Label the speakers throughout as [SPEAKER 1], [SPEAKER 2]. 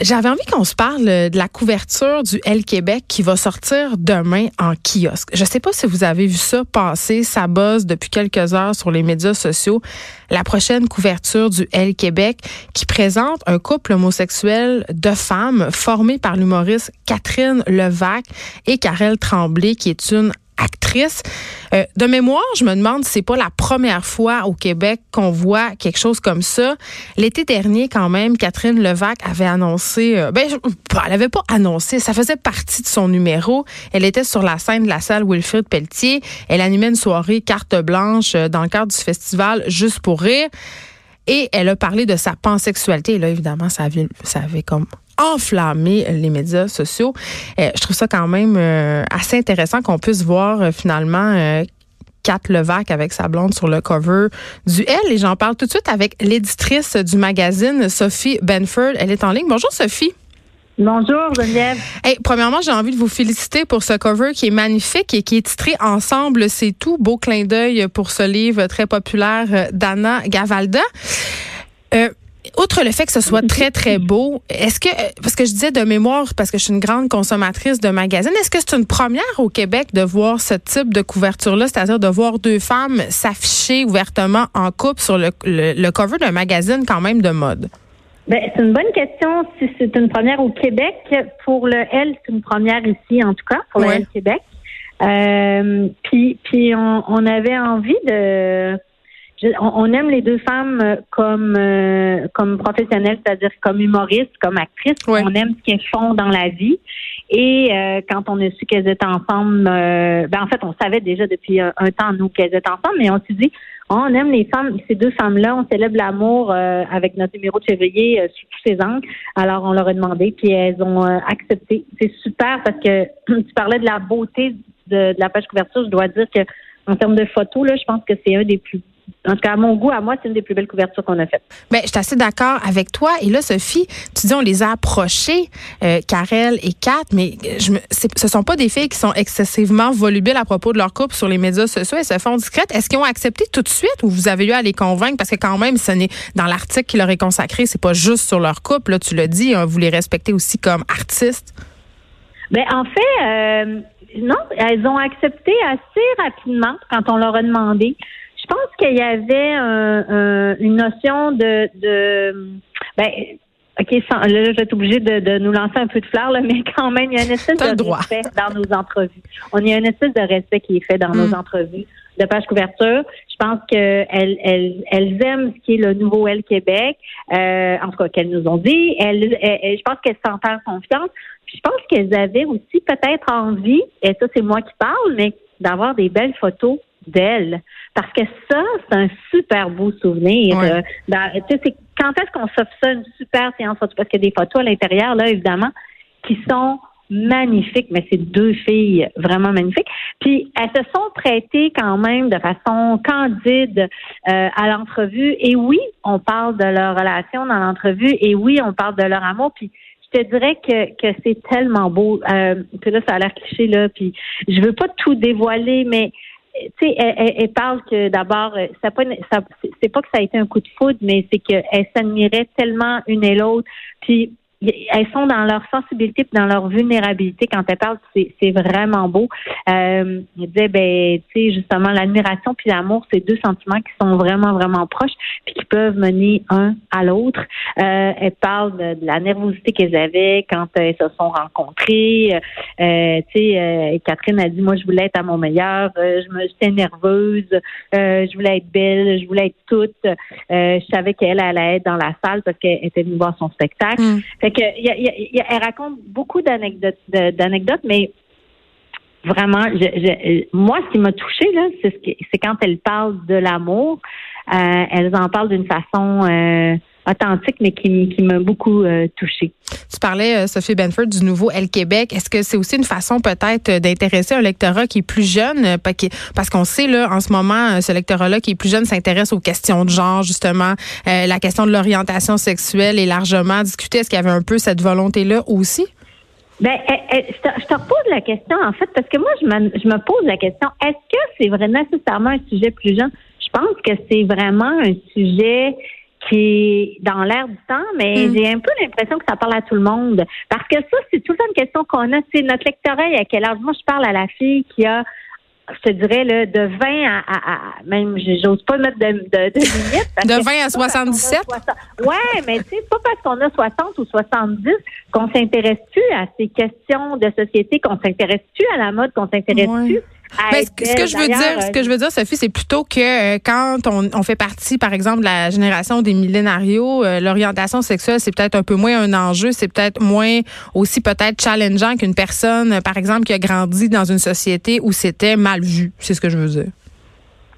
[SPEAKER 1] J'avais envie qu'on se parle de la couverture du L Québec qui va sortir demain en kiosque. Je sais pas si vous avez vu ça passer, ça buzz depuis quelques heures sur les médias sociaux. La prochaine couverture du L Québec qui présente un couple homosexuel de femmes formé par l'humoriste Catherine Levac et Karel Tremblay qui est une actrice. Euh, de mémoire, je me demande si c'est pas la première fois au Québec qu'on voit quelque chose comme ça. L'été dernier, quand même, Catherine Levac avait annoncé, euh, ben, elle avait pas annoncé, ça faisait partie de son numéro. Elle était sur la scène de la salle Wilfrid Pelletier. Elle animait une soirée carte blanche euh, dans le cadre du festival Juste pour rire. Et elle a parlé de sa pansexualité. Et là, évidemment, ça avait, comme enflammé les médias sociaux. Euh, je trouve ça quand même euh, assez intéressant qu'on puisse voir euh, finalement Kat Levac avec sa blonde sur le cover du L. Et j'en parle tout de suite avec l'éditrice du magazine, Sophie Benford. Elle est en ligne. Bonjour, Sophie.
[SPEAKER 2] Bonjour Geneviève.
[SPEAKER 1] Hey, premièrement, j'ai envie de vous féliciter pour ce cover qui est magnifique et qui est titré Ensemble, c'est tout. Beau clin d'œil pour ce livre très populaire d'Anna Gavalda. Euh, outre le fait que ce soit très, très beau, est-ce que, parce que je disais de mémoire, parce que je suis une grande consommatrice de magazines, est-ce que c'est une première au Québec de voir ce type de couverture-là, c'est-à-dire de voir deux femmes s'afficher ouvertement en couple sur le, le cover d'un magazine quand même de mode?
[SPEAKER 2] Ben, c'est une bonne question si c'est une première au Québec. Pour le L, c'est une première ici, en tout cas, pour
[SPEAKER 1] Ouais.
[SPEAKER 2] le L Québec. Euh, puis, puis on, on avait envie de. je- on, aime les deux femmes comme euh, comme professionnelles, c'est-à-dire comme humoristes, comme actrices.
[SPEAKER 1] Ouais.
[SPEAKER 2] On aime ce qu'elles font dans la vie. Et euh, quand on a su qu'elles étaient ensemble, euh, ben en fait, on savait déjà depuis un, temps nous qu'elles étaient ensemble, mais on s'est dit, oh, on aime les femmes, ces deux femmes-là, on célèbre l'amour euh, avec notre numéro de février euh, sous tous ses angles. Alors on leur a demandé, puis elles ont euh, accepté. C'est super parce que tu parlais de la beauté de, de la page couverture. Je dois dire que en termes de photos, là, je pense que c'est un des plus en tout cas, à mon goût, à moi, c'est une des plus belles couvertures qu'on a faites.
[SPEAKER 1] Ben, je suis assez d'accord avec toi. Et là, Sophie, tu dis on les a approchés, euh, Karel et Kat, mais je me, ce sont pas des filles qui sont excessivement volubiles à propos de leur couple sur les médias sociaux. Elles se font discrètes. Est-ce qu'ils ont accepté tout de suite ou vous avez eu à les convaincre? Parce que quand même, ce n'est dans l'article qui leur est consacré, c'est pas juste sur leur couple. Là, tu l'as dit, hein, vous les respectez aussi comme artistes.
[SPEAKER 2] Ben, en fait, euh, non, elles ont accepté assez rapidement quand on leur a demandé. Je pense qu'il y avait un- un- une notion de, de ben, OK, sans- là, je vais être obligée de, de nous lancer un peu de fleurs, là, mais quand même, il y a une espèce de
[SPEAKER 1] droit.
[SPEAKER 2] respect dans nos entrevues. On y a une espèce de respect qui est fait dans
[SPEAKER 1] Mm.
[SPEAKER 2] nos entrevues de page couverture. Je pense qu'elles elles, elles aiment ce qui est le nouveau L Québec, euh, en tout cas qu'elles nous ont dit. Elles, elles- elles- je pense qu'elles s'en font confiance. Puis je pense qu'elles avaient aussi peut-être envie, et ça c'est moi qui parle, mais d'avoir des belles photos d'elles. Parce que ça, c'est un super beau souvenir.
[SPEAKER 1] Ouais.
[SPEAKER 2] Euh, dans- quand est-ce qu'on s'offre ça, une super séance? Photo? Parce qu'il y a des photos à l'intérieur, là, évidemment, qui sont magnifiques, mais c'est deux filles vraiment magnifiques. Puis elles se sont prêtées quand même de façon candide euh, à l'entrevue. Et oui, on parle de leur relation dans l'entrevue. Et oui, on parle de leur amour. Puis je te dirais que, que c'est tellement beau. Euh, puis là, ça a l'air cliché, là. Puis je veux pas tout dévoiler, mais tu sais, elle, elle- elle parle que d'abord, euh, ça ça, c'est- pas que ça a été un coup de foudre, mais c'est qu'elles s'admiraient tellement une et l'autre. Puis elles sont dans leur sensibilité puis dans leur vulnérabilité quand elles parlent, c'est vraiment beau. Euh, elle disait, ben, tu sais, justement, l'admiration puis l'amour, c'est deux sentiments qui sont vraiment, vraiment proches puis qui peuvent mener un à l'autre. Euh, elle parle de, de la nervosité qu'elles avaient quand euh, elles se sont rencontrées. Euh, tu sais, euh, Catherine a dit, moi, je voulais être à mon meilleur. Euh, je me j'étais nerveuse. Euh, je voulais être belle. Je voulais être toute. Euh, je savais qu'elle allait être dans la salle parce qu'elle était venue voir son spectacle.
[SPEAKER 1] Mm.
[SPEAKER 2] Fait que, il y a- y a- elle raconte beaucoup d'anecdotes, d'anecdotes, mais vraiment, je, je- moi, ce qui m'a touchée, là, c'est ce qui- c'est quand elle parle de l'amour. Euh, en parlent d'une façon euh, authentique, mais qui, qui m'a beaucoup touchée.
[SPEAKER 1] Tu parlais, Sophie Benford, du nouveau Elle Québec. Est-ce que c'est aussi une façon peut-être d'intéresser un lectorat qui est plus jeune? Parce qu'on sait, là, en ce moment, ce lectorat-là qui est plus jeune s'intéresse aux questions de genre, justement, la question de l'orientation sexuelle est largement discutée. Est-ce qu'il y avait un peu cette volonté-là aussi?
[SPEAKER 2] Ben, eh, eh, je te repose la question, en fait, parce que moi, je me, je me pose la question, est-ce que c'est vraiment nécessairement un sujet plus jeune? Je pense que c'est vraiment un sujet qui est dans l'air du temps, mais hmm. j'ai un peu l'impression que ça parle à tout le monde. Parce que ça, c'est tout le temps une question qu'on a. C'est notre lectorat, à quel âge? Moi, je parle à la fille qui a je te dirais, là, de 20 à, à, à même, j'ose pas mettre de, de, de limite.
[SPEAKER 1] de 20 à 77?
[SPEAKER 2] Ouais, mais tu sais, pas parce qu'on a 60 ou 70 qu'on s'intéresse-tu à ces questions de société, qu'on s'intéresse-tu à la mode, qu'on s'intéresse-tu
[SPEAKER 1] mais ce, que je veux dire, ce que je veux dire, Sophie, c'est plutôt que euh, quand on, on, fait partie, par exemple, de la génération des millénarios, euh, l'orientation sexuelle, c'est peut-être un peu moins un enjeu, c'est peut-être moins aussi peut-être challengeant qu'une personne, par exemple, qui a grandi dans une société où c'était mal vu. C'est ce que je veux dire.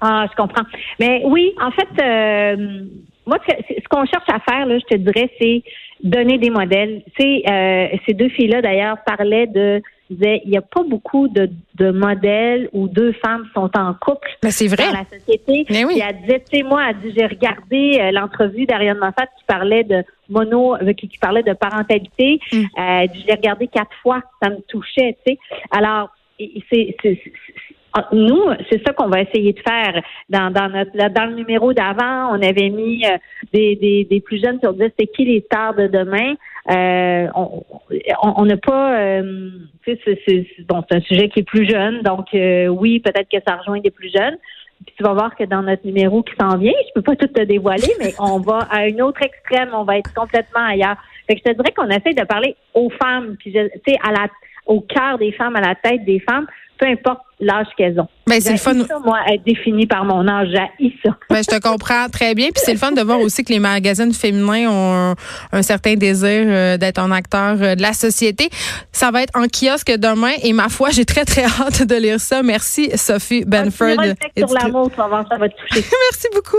[SPEAKER 2] Ah, je comprends. Mais oui, en fait, euh, moi, ce qu'on cherche à faire, là, je te dirais, c'est donner des modèles. Tu sais, ces deux filles-là, d'ailleurs, parlaient de disait il n'y a pas beaucoup de, de, modèles où deux femmes sont en couple
[SPEAKER 1] Mais c'est vrai.
[SPEAKER 2] dans la société.
[SPEAKER 1] Mais oui.
[SPEAKER 2] elle disait, tu sais, moi, elle dit, j'ai regardé euh, l'entrevue d'Ariane Moffat qui parlait de mono, euh, qui, parlait de parentalité. Mm. Euh, je l'ai regardé quatre fois, ça me touchait, tu sais. Alors, c'est nous, c'est ça qu'on va essayer de faire. Dans, dans, notre, dans le numéro d'avant, on avait mis euh, des, des, des, plus jeunes sur dire c'est qui les stars de demain? Euh, on n'a pas, euh, c'est bon, un sujet qui est plus jeune, donc euh, oui, peut-être que ça rejoint des plus jeunes. Puis tu vas voir que dans notre numéro qui s'en vient, je peux pas tout te dévoiler, mais on va à une autre extrême, on va être complètement ailleurs. Fait que je te dirais qu'on essaie de parler aux femmes, puis à la au cœur des femmes, à la tête des femmes, peu importe l'âge qu'elles ont.
[SPEAKER 1] Ben, c'est le fun.
[SPEAKER 2] Ça, moi, être défini par mon âge, j'ai ça.
[SPEAKER 1] Ben, je te comprends très bien. Puis c'est le fun de voir aussi que les magazines féminins ont un, certain désir euh, d'être un acteur euh, de la société. Ça va être en kiosque demain et ma foi, j'ai très, très hâte de lire ça. Merci, Sophie Benford.
[SPEAKER 2] sur l'amour, ça va te toucher.
[SPEAKER 1] Merci beaucoup.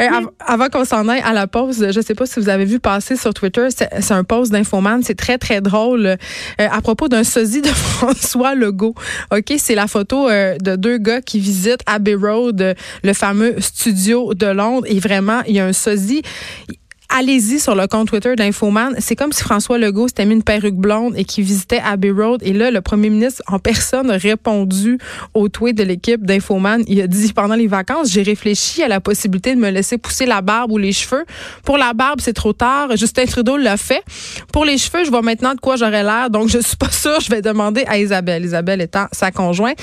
[SPEAKER 1] Euh, avant qu'on s'en aille à la pause, je sais pas si vous avez vu passer sur Twitter, c'est un post d'Infoman. C'est très, très drôle à propos d'un sosie de François Legault. OK, c'est la photo de deux gars qui visitent Abbey Road, le fameux studio de Londres. Et vraiment, il y a un sosie allez-y sur le compte Twitter d'Infoman. C'est comme si François Legault s'était mis une perruque blonde et qui visitait Abbey Road. Et là, le premier ministre en personne a répondu au tweet de l'équipe d'Infoman. Il a dit, pendant les vacances, j'ai réfléchi à la possibilité de me laisser pousser la barbe ou les cheveux. Pour la barbe, c'est trop tard. Justin Trudeau l'a fait. Pour les cheveux, je vois maintenant de quoi j'aurais l'air. Donc, je suis pas sûre. Je vais demander à Isabelle. Isabelle étant sa conjointe.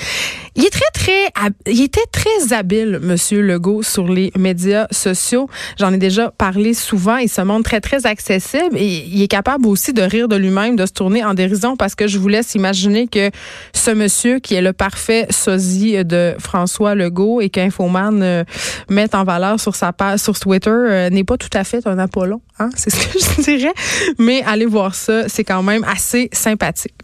[SPEAKER 1] Il est très, très, il était très habile, Monsieur Legault, sur les médias sociaux. J'en ai déjà parlé souvent il se montre très, très accessible et il est capable aussi de rire de lui-même, de se tourner en dérision parce que je vous laisse imaginer que ce monsieur qui est le parfait sosie de François Legault et qu'Infoman euh, met en valeur sur sa page, sur Twitter, euh, n'est pas tout à fait un Apollon. Hein? C'est ce que je dirais. Mais allez voir ça. C'est quand même assez sympathique.